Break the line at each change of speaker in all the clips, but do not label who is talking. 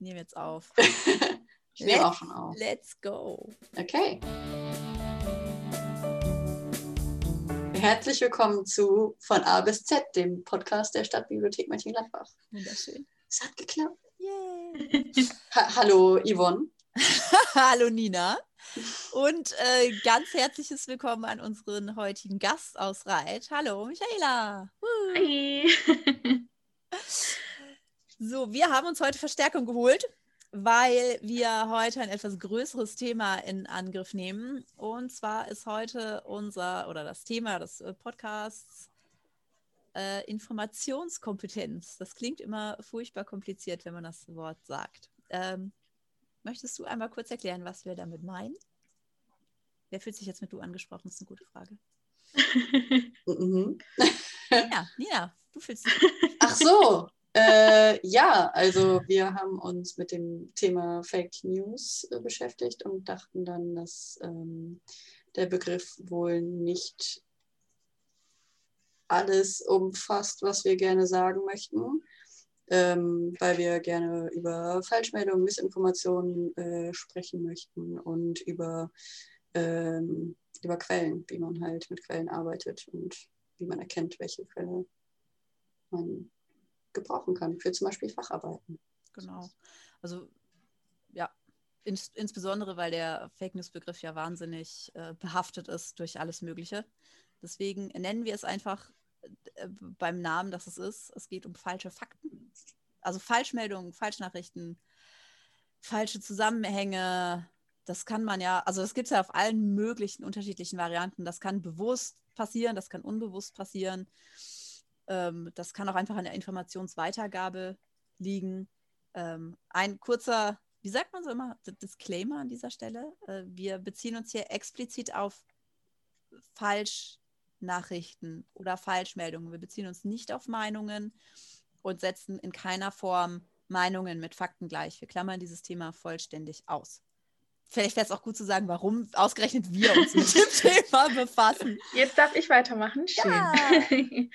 Ich nehme jetzt auf.
ich nehme auch schon auf.
Let's go.
Okay. Herzlich willkommen zu Von A bis Z, dem Podcast der Stadtbibliothek Mönchengladbach.
Wunderschön.
Es hat geklappt.
Yay.
Ha Hallo Yvonne.
Hallo Nina. Und äh, ganz herzliches Willkommen an unseren heutigen Gast aus Reit. Hallo Michaela.
Uh. Hi.
So, wir haben uns heute Verstärkung geholt, weil wir heute ein etwas größeres Thema in Angriff nehmen. Und zwar ist heute unser oder das Thema des äh, Podcasts äh, Informationskompetenz. Das klingt immer furchtbar kompliziert, wenn man das Wort sagt. Ähm, möchtest du einmal kurz erklären, was wir damit meinen? Wer fühlt sich jetzt mit du angesprochen? Das ist eine gute Frage.
Mhm.
Ja, Nina, du fühlst dich.
Ach so, äh, ja, also wir haben uns mit dem Thema Fake News äh, beschäftigt und dachten dann, dass ähm, der Begriff wohl nicht alles umfasst, was wir gerne sagen möchten, ähm, weil wir gerne über Falschmeldungen, Missinformationen äh, sprechen möchten und über, ähm, über Quellen, wie man halt mit Quellen arbeitet und wie man erkennt, welche Quelle man gebrauchen kann für zum Beispiel Facharbeiten.
Genau. Also ja, ins, insbesondere weil der Fake News-Begriff ja wahnsinnig äh, behaftet ist durch alles Mögliche. Deswegen nennen wir es einfach äh, beim Namen, dass es ist. Es geht um falsche Fakten. Also Falschmeldungen, Falschnachrichten, falsche Zusammenhänge. Das kann man ja, also das gibt es ja auf allen möglichen unterschiedlichen Varianten. Das kann bewusst passieren, das kann unbewusst passieren. Ähm, das kann auch einfach an der Informationsweitergabe liegen. Ähm, ein kurzer, wie sagt man so immer, Disclaimer an dieser Stelle. Äh, wir beziehen uns hier explizit auf Falschnachrichten oder Falschmeldungen. Wir beziehen uns nicht auf Meinungen und setzen in keiner Form Meinungen mit Fakten gleich. Wir klammern dieses Thema vollständig aus. Vielleicht wäre es auch gut zu sagen, warum ausgerechnet wir uns mit dem Thema befassen.
Jetzt darf ich weitermachen. Schön. Ja.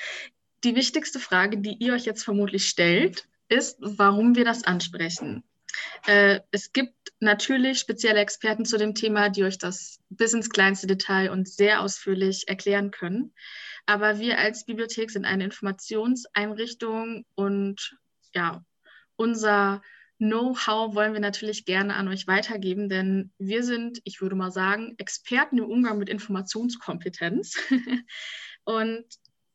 Die wichtigste Frage, die ihr euch jetzt vermutlich stellt, ist, warum wir das ansprechen. Äh, es gibt natürlich spezielle Experten zu dem Thema, die euch das bis ins kleinste Detail und sehr ausführlich erklären können. Aber wir als Bibliothek sind eine Informationseinrichtung und ja, unser Know-how wollen wir natürlich gerne an euch weitergeben, denn wir sind, ich würde mal sagen, Experten im Umgang mit Informationskompetenz. und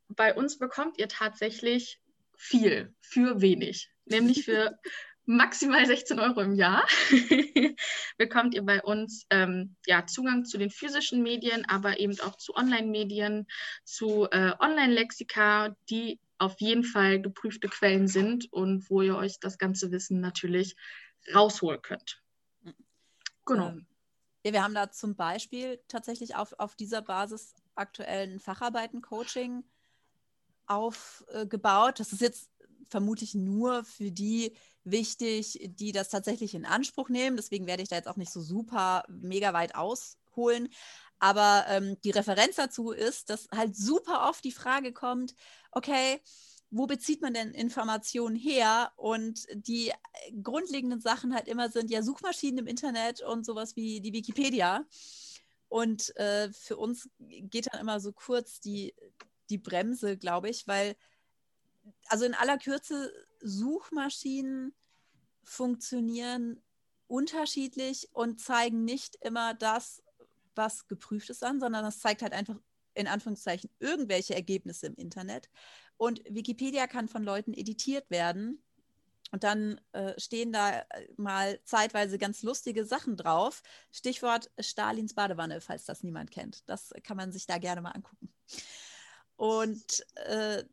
bei uns bekommt ihr tatsächlich viel für wenig, nämlich für maximal 16 Euro im Jahr bekommt ihr bei uns ähm, ja, Zugang zu den physischen Medien, aber eben auch zu Online-Medien, zu äh, Online-Lexika, die auf jeden Fall geprüfte Quellen sind und wo ihr euch das ganze Wissen natürlich rausholen könnt.
Genau. Ähm, ja, wir haben da zum Beispiel tatsächlich auf, auf dieser Basis aktuellen Facharbeiten-Coaching aufgebaut. Das ist jetzt vermutlich nur für die wichtig, die das tatsächlich in Anspruch nehmen. Deswegen werde ich da jetzt auch nicht so super mega weit ausholen. Aber ähm, die Referenz dazu ist, dass halt super oft die Frage kommt, okay, wo bezieht man denn Informationen her? Und die grundlegenden Sachen halt immer sind ja Suchmaschinen im Internet und sowas wie die Wikipedia. Und äh, für uns geht dann immer so kurz die, die Bremse, glaube ich, weil, also in aller Kürze, Suchmaschinen funktionieren unterschiedlich und zeigen nicht immer das, was geprüft ist an, sondern das zeigt halt einfach in Anführungszeichen irgendwelche Ergebnisse im Internet. Und Wikipedia kann von Leuten editiert werden. Und dann äh, stehen da äh, mal zeitweise ganz lustige Sachen drauf. Stichwort Stalins Badewanne, falls das niemand kennt. Das kann man sich da gerne mal angucken. Und äh,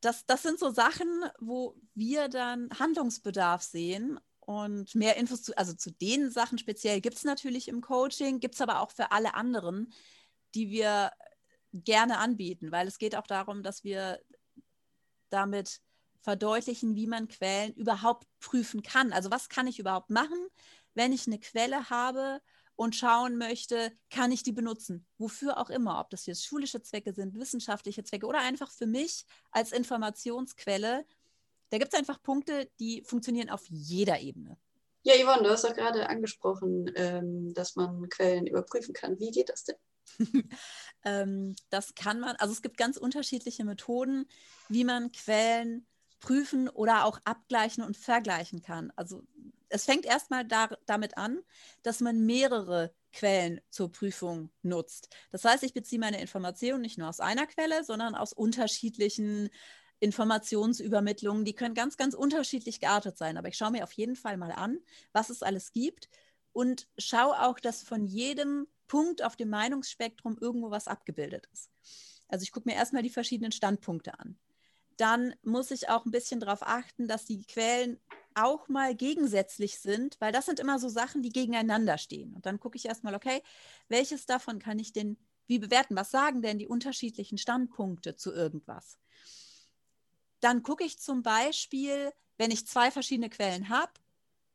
das, das sind so Sachen, wo wir dann Handlungsbedarf sehen und mehr Infos zu, also zu den Sachen speziell gibt es natürlich im Coaching, gibt es aber auch für alle anderen, die wir gerne anbieten, weil es geht auch darum, dass wir damit verdeutlichen, wie man Quellen überhaupt prüfen kann. Also was kann ich überhaupt machen, wenn ich eine Quelle habe und schauen möchte, kann ich die benutzen? Wofür auch immer, ob das jetzt schulische Zwecke sind, wissenschaftliche Zwecke oder einfach für mich als Informationsquelle. Da gibt es einfach Punkte, die funktionieren auf jeder Ebene.
Ja, Yvonne, du hast doch gerade angesprochen, ähm, dass man Quellen überprüfen kann. Wie geht das denn?
ähm, das kann man, also es gibt ganz unterschiedliche Methoden, wie man Quellen prüfen oder auch abgleichen und vergleichen kann. Also es fängt erstmal da, damit an, dass man mehrere Quellen zur Prüfung nutzt. Das heißt, ich beziehe meine Informationen nicht nur aus einer Quelle, sondern aus unterschiedlichen Informationsübermittlungen. Die können ganz, ganz unterschiedlich geartet sein. Aber ich schaue mir auf jeden Fall mal an, was es alles gibt und schaue auch, dass von jedem Punkt auf dem Meinungsspektrum irgendwo was abgebildet ist. Also ich gucke mir erstmal die verschiedenen Standpunkte an. Dann muss ich auch ein bisschen darauf achten, dass die Quellen auch mal gegensätzlich sind, weil das sind immer so Sachen, die gegeneinander stehen. Und dann gucke ich erstmal, okay, welches davon kann ich denn wie bewerten? Was sagen denn die unterschiedlichen Standpunkte zu irgendwas? Dann gucke ich zum Beispiel, wenn ich zwei verschiedene Quellen habe,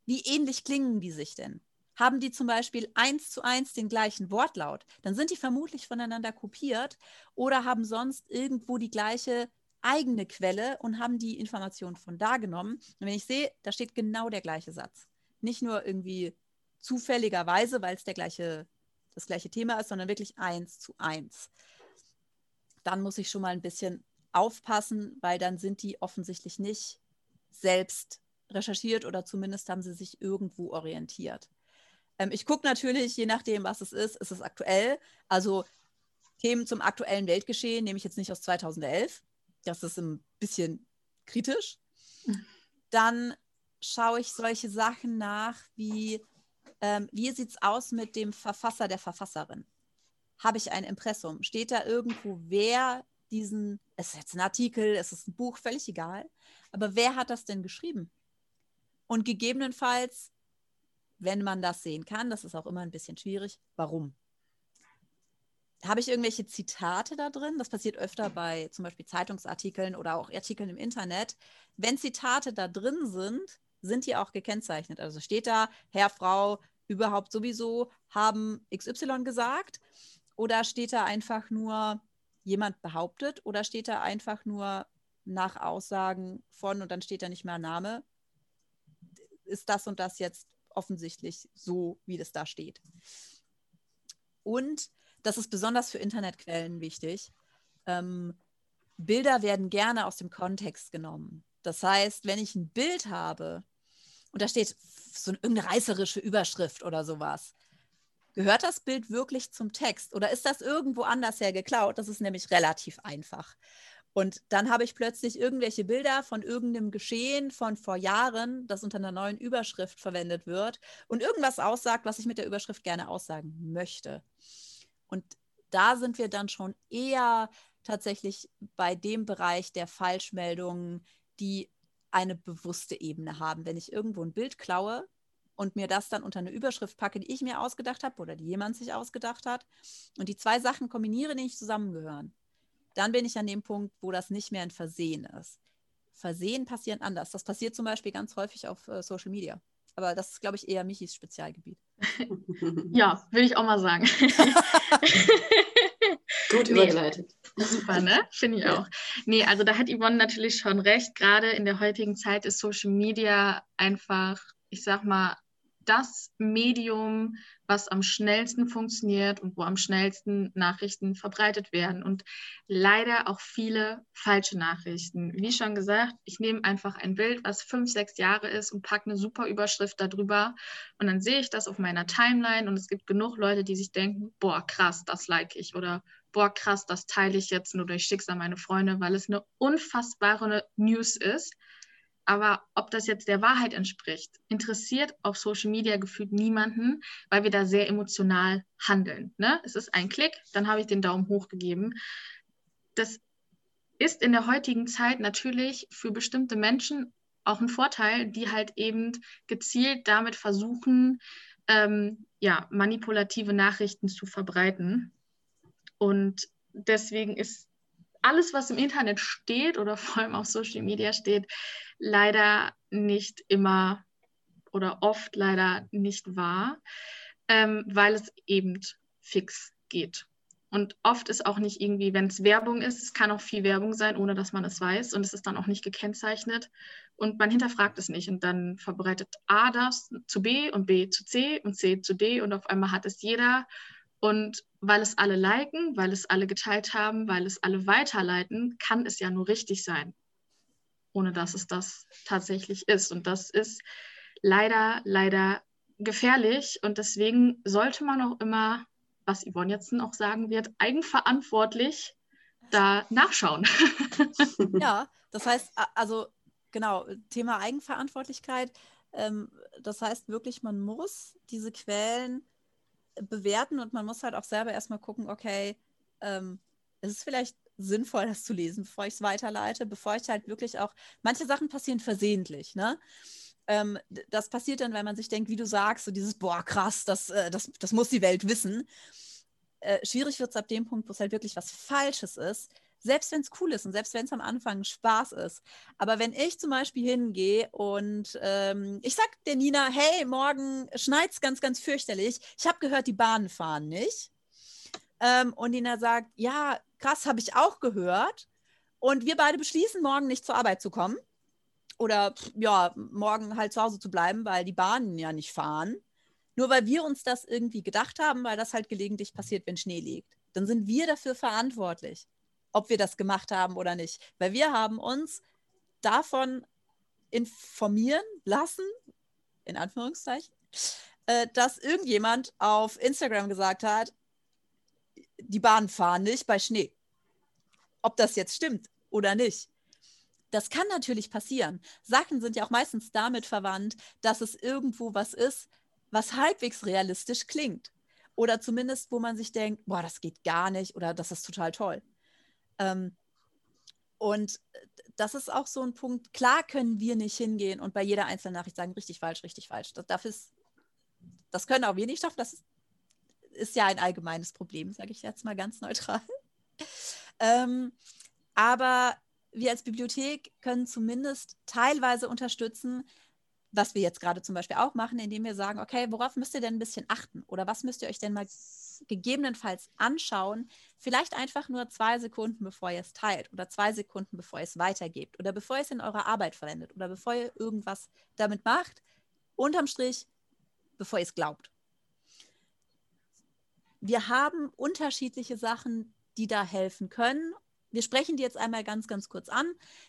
wie ähnlich klingen die sich denn? Haben die zum Beispiel eins zu eins den gleichen Wortlaut, dann sind die vermutlich voneinander kopiert oder haben sonst irgendwo die gleiche eigene Quelle und haben die Information von da genommen. Und wenn ich sehe, da steht genau der gleiche Satz. Nicht nur irgendwie zufälligerweise, weil es der gleiche, das gleiche Thema ist, sondern wirklich eins zu eins. Dann muss ich schon mal ein bisschen aufpassen, weil dann sind die offensichtlich nicht selbst recherchiert oder zumindest haben sie sich irgendwo orientiert. Ähm, ich gucke natürlich, je nachdem, was es ist, ist es aktuell. Also Themen zum aktuellen Weltgeschehen nehme ich jetzt nicht aus 2011, das ist ein bisschen kritisch. Dann schaue ich solche Sachen nach wie, ähm, wie sieht es aus mit dem Verfasser der Verfasserin? Habe ich ein Impressum? Steht da irgendwo, wer diesen, es ist jetzt ein Artikel, es ist ein Buch, völlig egal, aber wer hat das denn geschrieben? Und gegebenenfalls, wenn man das sehen kann, das ist auch immer ein bisschen schwierig, warum? Habe ich irgendwelche Zitate da drin? Das passiert öfter bei zum Beispiel Zeitungsartikeln oder auch Artikeln im Internet. Wenn Zitate da drin sind, sind die auch gekennzeichnet. Also steht da, Herr, Frau, überhaupt sowieso haben XY gesagt? Oder steht da einfach nur, jemand behauptet? Oder steht da einfach nur nach Aussagen von und dann steht da nicht mehr Name? Ist das und das jetzt offensichtlich so, wie das da steht? Und das ist besonders für Internetquellen wichtig. Ähm, Bilder werden gerne aus dem Kontext genommen. Das heißt, wenn ich ein Bild habe und da steht so eine, irgendeine reißerische Überschrift oder sowas, gehört das Bild wirklich zum Text oder ist das irgendwo anders her geklaut? Das ist nämlich relativ einfach. Und dann habe ich plötzlich irgendwelche Bilder von irgendeinem Geschehen von vor Jahren, das unter einer neuen Überschrift verwendet wird und irgendwas aussagt, was ich mit der Überschrift gerne aussagen möchte. Und da sind wir dann schon eher tatsächlich bei dem Bereich der Falschmeldungen, die eine bewusste Ebene haben. Wenn ich irgendwo ein Bild klaue und mir das dann unter eine Überschrift packe, die ich mir ausgedacht habe oder die jemand sich ausgedacht hat, und die zwei Sachen kombiniere, die nicht zusammengehören, dann bin ich an dem Punkt, wo das nicht mehr ein Versehen ist. Versehen passieren anders. Das passiert zum Beispiel ganz häufig auf äh, Social Media. Aber das ist, glaube ich, eher Michis Spezialgebiet.
ja, würde ich auch mal sagen.
Gut übergeleitet.
Nee, super, ne? Finde ich auch. Nee, also da hat Yvonne natürlich schon recht. Gerade in der heutigen Zeit ist Social Media einfach, ich sag mal, das Medium, was am schnellsten funktioniert und wo am schnellsten Nachrichten verbreitet werden. Und leider auch viele falsche Nachrichten. Wie schon gesagt, ich nehme einfach ein Bild, was fünf, sechs Jahre ist und packe eine super Überschrift darüber. Und dann sehe ich das auf meiner Timeline und es gibt genug Leute, die sich denken, boah, krass, das like ich. Oder boah, krass, das teile ich jetzt nur durch Schicksal meine Freunde, weil es eine unfassbare News ist aber ob das jetzt der Wahrheit entspricht, interessiert auf Social Media gefühlt niemanden, weil wir da sehr emotional handeln. Ne? Es ist ein Klick, dann habe ich den Daumen hoch gegeben. Das ist in der heutigen Zeit natürlich für bestimmte Menschen auch ein Vorteil, die halt eben gezielt damit versuchen, ähm, ja, manipulative Nachrichten zu verbreiten. Und deswegen ist alles, was im Internet steht oder vor allem auf Social Media steht, leider nicht immer oder oft leider nicht wahr, ähm, weil es eben fix geht. Und oft ist auch nicht irgendwie, wenn es Werbung ist, es kann auch viel Werbung sein, ohne dass man es weiß. Und es ist dann auch nicht gekennzeichnet. und man hinterfragt es nicht. Und dann verbreitet A das zu B und B zu C und C zu D und auf einmal hat es jeder. Und weil es alle liken, weil es alle geteilt haben, weil es alle weiterleiten, kann es ja nur richtig sein, ohne dass es das tatsächlich ist. Und das ist leider, leider gefährlich. Und deswegen sollte man auch immer, was Yvonne jetzt auch sagen wird, eigenverantwortlich da nachschauen.
ja, das heißt, also genau, Thema Eigenverantwortlichkeit. Ähm, das heißt wirklich, man muss diese Quellen bewerten und man muss halt auch selber erstmal gucken, okay, ähm, ist es vielleicht sinnvoll, das zu lesen, bevor ich es weiterleite, bevor ich halt wirklich auch, manche Sachen passieren versehentlich, ne? Ähm, das passiert dann, weil man sich denkt, wie du sagst, so dieses, boah, krass, das, äh, das, das muss die Welt wissen. Äh, schwierig wird es ab dem Punkt, wo es halt wirklich was Falsches ist, selbst wenn es cool ist und selbst wenn es am Anfang Spaß ist. Aber wenn ich zum Beispiel hingehe und ähm, ich sag der Nina, hey, morgen schneit es ganz, ganz fürchterlich. Ich habe gehört, die Bahnen fahren nicht. Ähm, und Nina sagt, ja, krass, habe ich auch gehört. Und wir beide beschließen, morgen nicht zur Arbeit zu kommen. Oder ja, morgen halt zu Hause zu bleiben, weil die Bahnen ja nicht fahren. Nur weil wir uns das irgendwie gedacht haben, weil das halt gelegentlich passiert, wenn Schnee liegt. Dann sind wir dafür verantwortlich ob wir das gemacht haben oder nicht. Weil wir haben uns davon informieren lassen, in Anführungszeichen, äh, dass irgendjemand auf Instagram gesagt hat, die Bahnen fahren nicht bei Schnee. Ob das jetzt stimmt oder nicht. Das kann natürlich passieren. Sachen sind ja auch meistens damit verwandt, dass es irgendwo was ist, was halbwegs realistisch klingt. Oder zumindest, wo man sich denkt, boah, das geht gar nicht oder das ist total toll. Ähm, und das ist auch so ein Punkt. Klar können wir nicht hingehen und bei jeder einzelnen Nachricht sagen, richtig falsch, richtig falsch. Das, dafür ist, das können auch wir nicht schaffen. Das ist, ist ja ein allgemeines Problem, sage ich jetzt mal ganz neutral. ähm, aber wir als Bibliothek können zumindest teilweise unterstützen, was wir jetzt gerade zum Beispiel auch machen, indem wir sagen, okay, worauf müsst ihr denn ein bisschen achten? Oder was müsst ihr euch denn mal gegebenenfalls anschauen, vielleicht einfach nur zwei Sekunden, bevor ihr es teilt oder zwei Sekunden, bevor ihr es weitergebt oder bevor ihr es in eurer Arbeit verwendet oder bevor ihr irgendwas damit macht, unterm Strich, bevor ihr es glaubt. Wir haben unterschiedliche Sachen, die da helfen können. Wir sprechen die jetzt einmal ganz, ganz kurz an.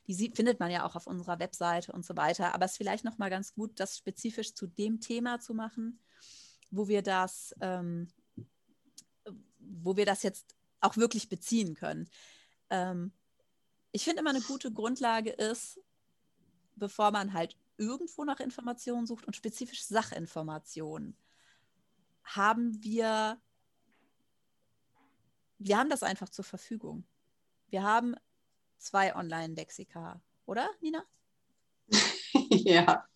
Die findet man ja auch auf unserer Webseite und so weiter. Aber es ist vielleicht noch mal ganz gut, das spezifisch zu dem Thema zu machen, wo wir das ähm, wo wir das jetzt auch wirklich beziehen können. Ähm, ich finde immer eine gute Grundlage ist, bevor man halt irgendwo nach Informationen sucht und spezifisch Sachinformationen, haben wir, wir haben das einfach zur Verfügung. Wir haben zwei Online-Lexika, oder, Nina?
ja.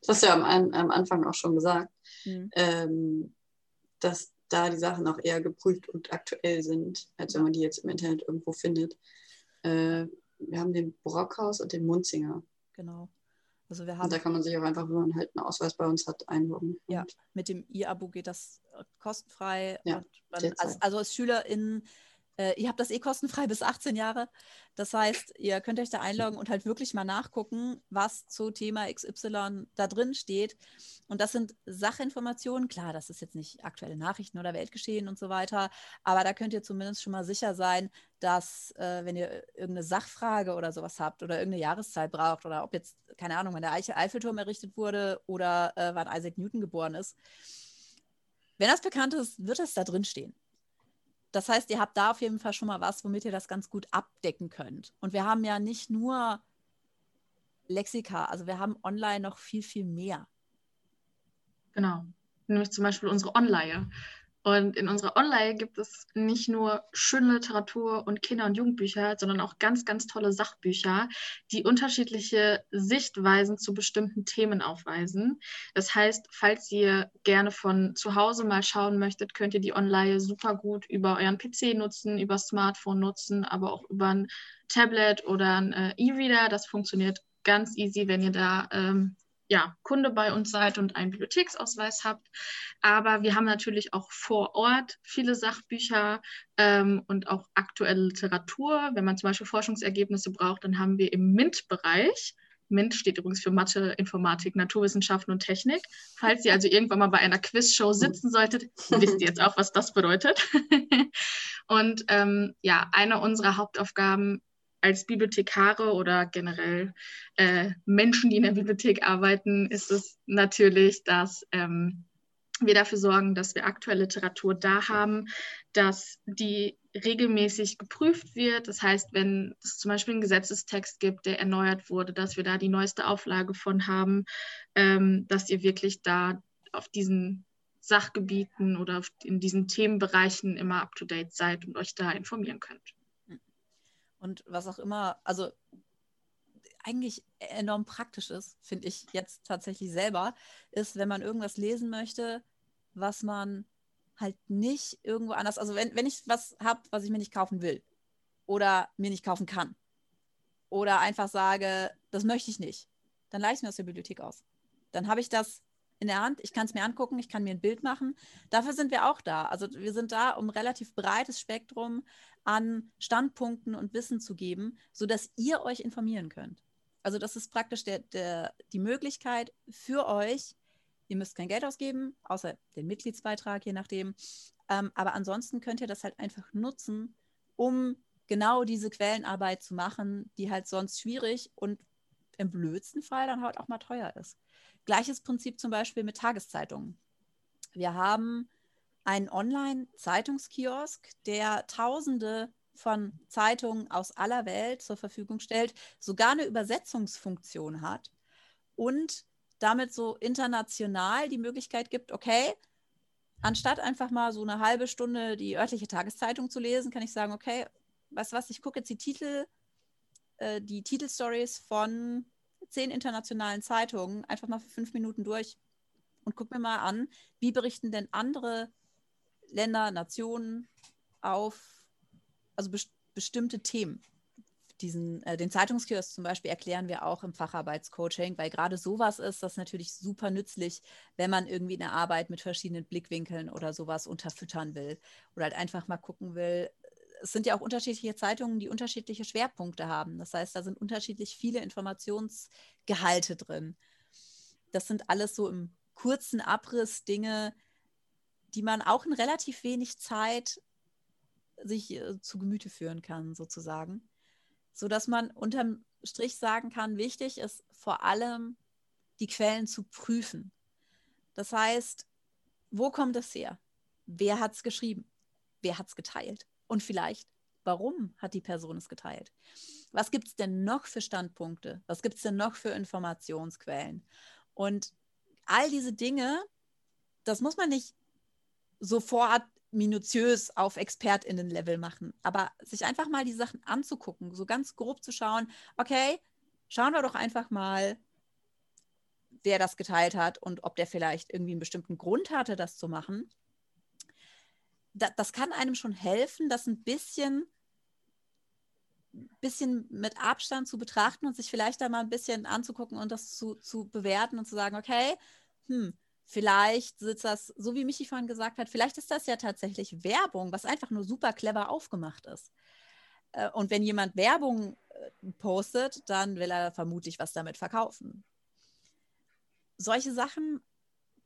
Das hast du ja am, am Anfang auch schon gesagt, hm. ähm, dass da die Sachen auch eher geprüft und aktuell sind, als wenn man die jetzt im Internet irgendwo findet. Äh, wir haben den Brockhaus und den Munzinger.
Genau.
Also wir haben, und da kann man sich auch einfach, wenn man halt einen Ausweis bei uns hat, einloggen.
Ja, mit dem E-Abo geht das kostenfrei. Ja, man, also, also als SchülerInnen äh, ihr habt das eh kostenfrei bis 18 Jahre. Das heißt, ihr könnt euch da einloggen und halt wirklich mal nachgucken, was zu Thema XY da drin steht. Und das sind Sachinformationen. Klar, das ist jetzt nicht aktuelle Nachrichten oder Weltgeschehen und so weiter. Aber da könnt ihr zumindest schon mal sicher sein, dass, äh, wenn ihr irgendeine Sachfrage oder sowas habt oder irgendeine Jahreszeit braucht oder ob jetzt, keine Ahnung, wann der Eiffelturm errichtet wurde oder äh, wann Isaac Newton geboren ist. Wenn das bekannt ist, wird es da drin stehen. Das heißt, ihr habt da auf jeden Fall schon mal was, womit ihr das ganz gut abdecken könnt. Und wir haben ja nicht nur Lexika, also wir haben online noch viel, viel mehr.
Genau. Nämlich zum Beispiel unsere Online. Und in unserer Online gibt es nicht nur schöne Literatur und Kinder- und Jugendbücher, sondern auch ganz, ganz tolle Sachbücher, die unterschiedliche Sichtweisen zu bestimmten Themen aufweisen. Das heißt, falls ihr gerne von zu Hause mal schauen möchtet, könnt ihr die Online super gut über euren PC nutzen, über Smartphone nutzen, aber auch über ein Tablet oder ein äh, E-Reader. Das funktioniert ganz easy, wenn ihr da ähm, ja, Kunde bei uns seid und einen Bibliotheksausweis habt. Aber wir haben natürlich auch vor Ort viele Sachbücher ähm, und auch aktuelle Literatur. Wenn man zum Beispiel Forschungsergebnisse braucht, dann haben wir im MINT-Bereich MINT steht übrigens für Mathe, Informatik, Naturwissenschaften und Technik. Falls ihr also irgendwann mal bei einer Quizshow sitzen solltet, wisst ihr jetzt auch, was das bedeutet. und ähm, ja, eine unserer Hauptaufgaben als Bibliothekare oder generell äh, Menschen, die in der Bibliothek arbeiten, ist es natürlich, dass ähm, wir dafür sorgen, dass wir aktuelle Literatur da haben, dass die regelmäßig geprüft wird. Das heißt, wenn es zum Beispiel einen Gesetzestext gibt, der erneuert wurde, dass wir da die neueste Auflage von haben, ähm, dass ihr wirklich da auf diesen Sachgebieten oder in diesen Themenbereichen immer up-to-date seid und euch da informieren könnt.
Und was auch immer, also eigentlich enorm praktisch ist, finde ich jetzt tatsächlich selber, ist, wenn man irgendwas lesen möchte, was man halt nicht irgendwo anders, also wenn, wenn ich was habe, was ich mir nicht kaufen will oder mir nicht kaufen kann oder einfach sage, das möchte ich nicht, dann leihe ich mir aus der Bibliothek aus. Dann habe ich das in der Hand, ich kann es mir angucken, ich kann mir ein Bild machen. Dafür sind wir auch da. Also wir sind da, um ein relativ breites Spektrum an Standpunkten und Wissen zu geben, sodass ihr euch informieren könnt. Also das ist praktisch der, der, die Möglichkeit für euch, Ihr müsst kein Geld ausgeben, außer den Mitgliedsbeitrag, je nachdem. Ähm, aber ansonsten könnt ihr das halt einfach nutzen, um genau diese Quellenarbeit zu machen, die halt sonst schwierig und im blödsten Fall dann halt auch mal teuer ist. Gleiches Prinzip zum Beispiel mit Tageszeitungen. Wir haben einen Online-Zeitungskiosk, der Tausende von Zeitungen aus aller Welt zur Verfügung stellt, sogar eine Übersetzungsfunktion hat und damit so international die Möglichkeit gibt, okay, anstatt einfach mal so eine halbe Stunde die örtliche Tageszeitung zu lesen, kann ich sagen, okay, du was, ich gucke jetzt die Titel, äh, die Titelstories von zehn internationalen Zeitungen einfach mal für fünf Minuten durch und gucke mir mal an, wie berichten denn andere Länder, Nationen auf also best bestimmte Themen diesen, äh, den Zeitungskiosk zum Beispiel erklären wir auch im Facharbeitscoaching, weil gerade sowas ist das natürlich super nützlich, wenn man irgendwie eine Arbeit mit verschiedenen Blickwinkeln oder sowas unterfüttern will oder halt einfach mal gucken will. Es sind ja auch unterschiedliche Zeitungen, die unterschiedliche Schwerpunkte haben. Das heißt, da sind unterschiedlich viele Informationsgehalte drin. Das sind alles so im kurzen Abriss Dinge, die man auch in relativ wenig Zeit sich äh, zu Gemüte führen kann, sozusagen sodass man unterm Strich sagen kann, wichtig ist vor allem, die Quellen zu prüfen. Das heißt, wo kommt es her? Wer hat es geschrieben? Wer hat es geteilt? Und vielleicht, warum hat die Person es geteilt? Was gibt es denn noch für Standpunkte? Was gibt es denn noch für Informationsquellen? Und all diese Dinge, das muss man nicht sofort minutiös auf ExpertInnen-Level machen, aber sich einfach mal die Sachen anzugucken, so ganz grob zu schauen, okay, schauen wir doch einfach mal, wer das geteilt hat und ob der vielleicht irgendwie einen bestimmten Grund hatte, das zu machen. Da, das kann einem schon helfen, das ein bisschen, bisschen mit Abstand zu betrachten und sich vielleicht da mal ein bisschen anzugucken und das zu, zu bewerten und zu sagen, okay, hm, Vielleicht sitzt das, so wie Michi vorhin gesagt hat, vielleicht ist das ja tatsächlich Werbung, was einfach nur super clever aufgemacht ist. Äh, und wenn jemand Werbung äh, postet, dann will er vermutlich was damit verkaufen. Solche Sachen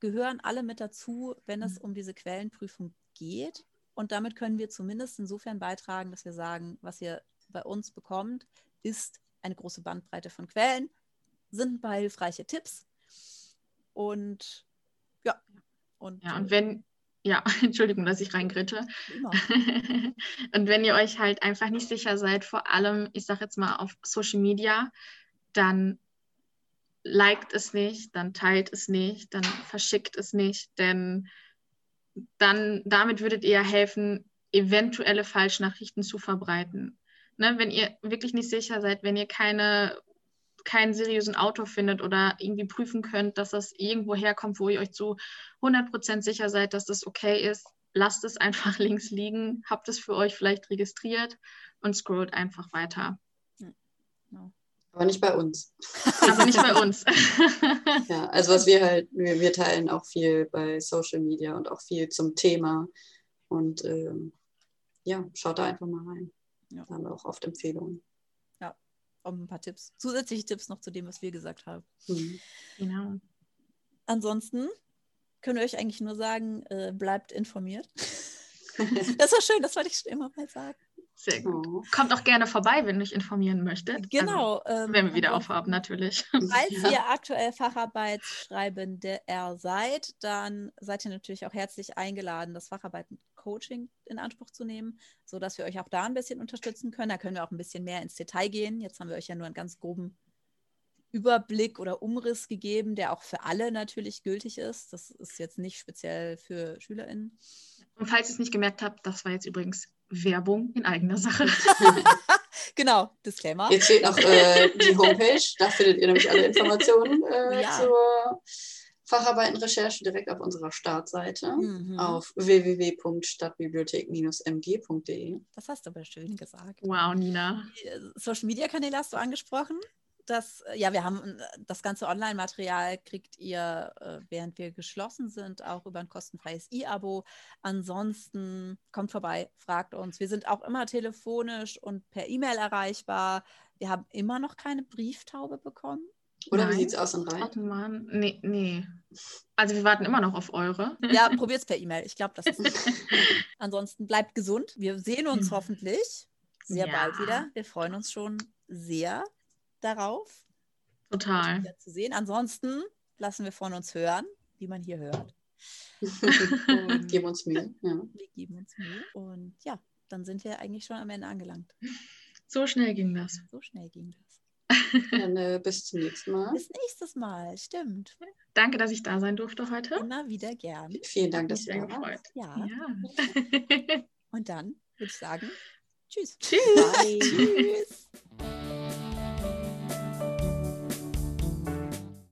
gehören alle mit dazu, wenn es mhm. um diese Quellenprüfung geht. Und damit können wir zumindest insofern beitragen, dass wir sagen, was ihr bei uns bekommt, ist eine große Bandbreite von Quellen, sind ein paar hilfreiche Tipps und.
Und, ja, und äh, wenn, ja, Entschuldigung, dass ich reingritsche. und wenn ihr euch halt einfach nicht sicher seid, vor allem, ich sage jetzt mal auf Social Media, dann liked es nicht, dann teilt es nicht, dann verschickt es nicht, denn dann damit würdet ihr helfen, eventuelle Falschnachrichten zu verbreiten. Ne, wenn ihr wirklich nicht sicher seid, wenn ihr keine keinen seriösen Autor findet oder irgendwie prüfen könnt, dass das irgendwo herkommt, wo ihr euch zu 100% sicher seid, dass das okay ist, lasst es einfach links liegen, habt es für euch vielleicht registriert und scrollt einfach weiter.
Aber nicht bei uns.
Aber nicht bei uns.
ja, also was wir halt, wir, wir, teilen auch viel bei Social Media und auch viel zum Thema. Und ähm, ja, schaut da einfach mal rein. Ja. Da haben wir auch oft Empfehlungen.
Kommen ein paar Tipps, zusätzliche Tipps noch zu dem, was wir gesagt haben.
Mhm.
Genau.
Ansonsten können wir euch eigentlich nur sagen, äh, bleibt informiert. das war schön, das wollte ich schon immer mal sagen.
Sehr gut.
Oh.
Kommt auch gerne vorbei, wenn ihr euch informieren möchtet.
Genau.
Also,
ähm,
wenn wir wieder
ansonsten-
aufhaben, natürlich.
Falls
Ja.
ihr aktuell Facharbeitsschreibende seid, dann seid ihr natürlich auch herzlich eingeladen, das Facharbeiten-Coaching in Anspruch zu nehmen, sodass wir euch auch da ein bisschen unterstützen können. Da können wir auch ein bisschen mehr ins Detail gehen. Jetzt haben wir euch ja nur einen ganz groben Überblick oder Umriss gegeben, der auch für alle natürlich gültig ist. Das ist jetzt nicht speziell für SchülerInnen.
Und falls ihr es nicht gemerkt habt, das war jetzt übrigens Werbung in eigener Sache.
Genau, Disclaimer.
Jetzt fehlt noch äh, die Homepage. Da findet ihr nämlich alle Informationen äh,
Ja.
zur Facharbeitenrecherche direkt auf unserer Startseite
Mhm.
auf www.stadtbibliothek-mg.de.
Das hast du aber schön gesagt.
Wow, Nina.
Die, äh, Social Media Kanäle hast du angesprochen. Das, äh, ja, wir haben äh, das ganze Online-Material kriegt ihr, äh, während wir geschlossen sind, auch über ein kostenfreies E-Abo. Ansonsten kommt vorbei, fragt uns. Wir sind auch immer telefonisch und per E-Mail erreichbar. Wir haben immer noch keine Brieftaube bekommen.
Oder
Nein.
wie sieht es aus in Rhein?
Warte mal. Nee, nee. Also wir warten immer noch auf eure.
Ja, probiert es per E-Mail. Ich glaube, das ist. Ansonsten bleibt gesund. Wir sehen uns hoffentlich sehr
Ja.
bald wieder. Wir freuen uns schon sehr darauf.
Total.
wieder zu sehen. Ansonsten lassen wir von uns hören, wie man hier hört. Und
Geben uns Mühe. Ja.
wir geben uns Mühe. Und ja, dann sind wir eigentlich schon am Ende angelangt.
So schnell ging das.
So schnell ging das.
Dann äh, bis zum nächsten Mal.
Bis nächstes Mal. Stimmt.
Danke, dass ich da sein durfte heute.
Immer wieder gern.
Vielen Dank, dass
mich
du da warst.
gefreut.
Ja.
Ja.
Und dann würde ich sagen, tschüss.
Tschüss.
Bye. tschüss.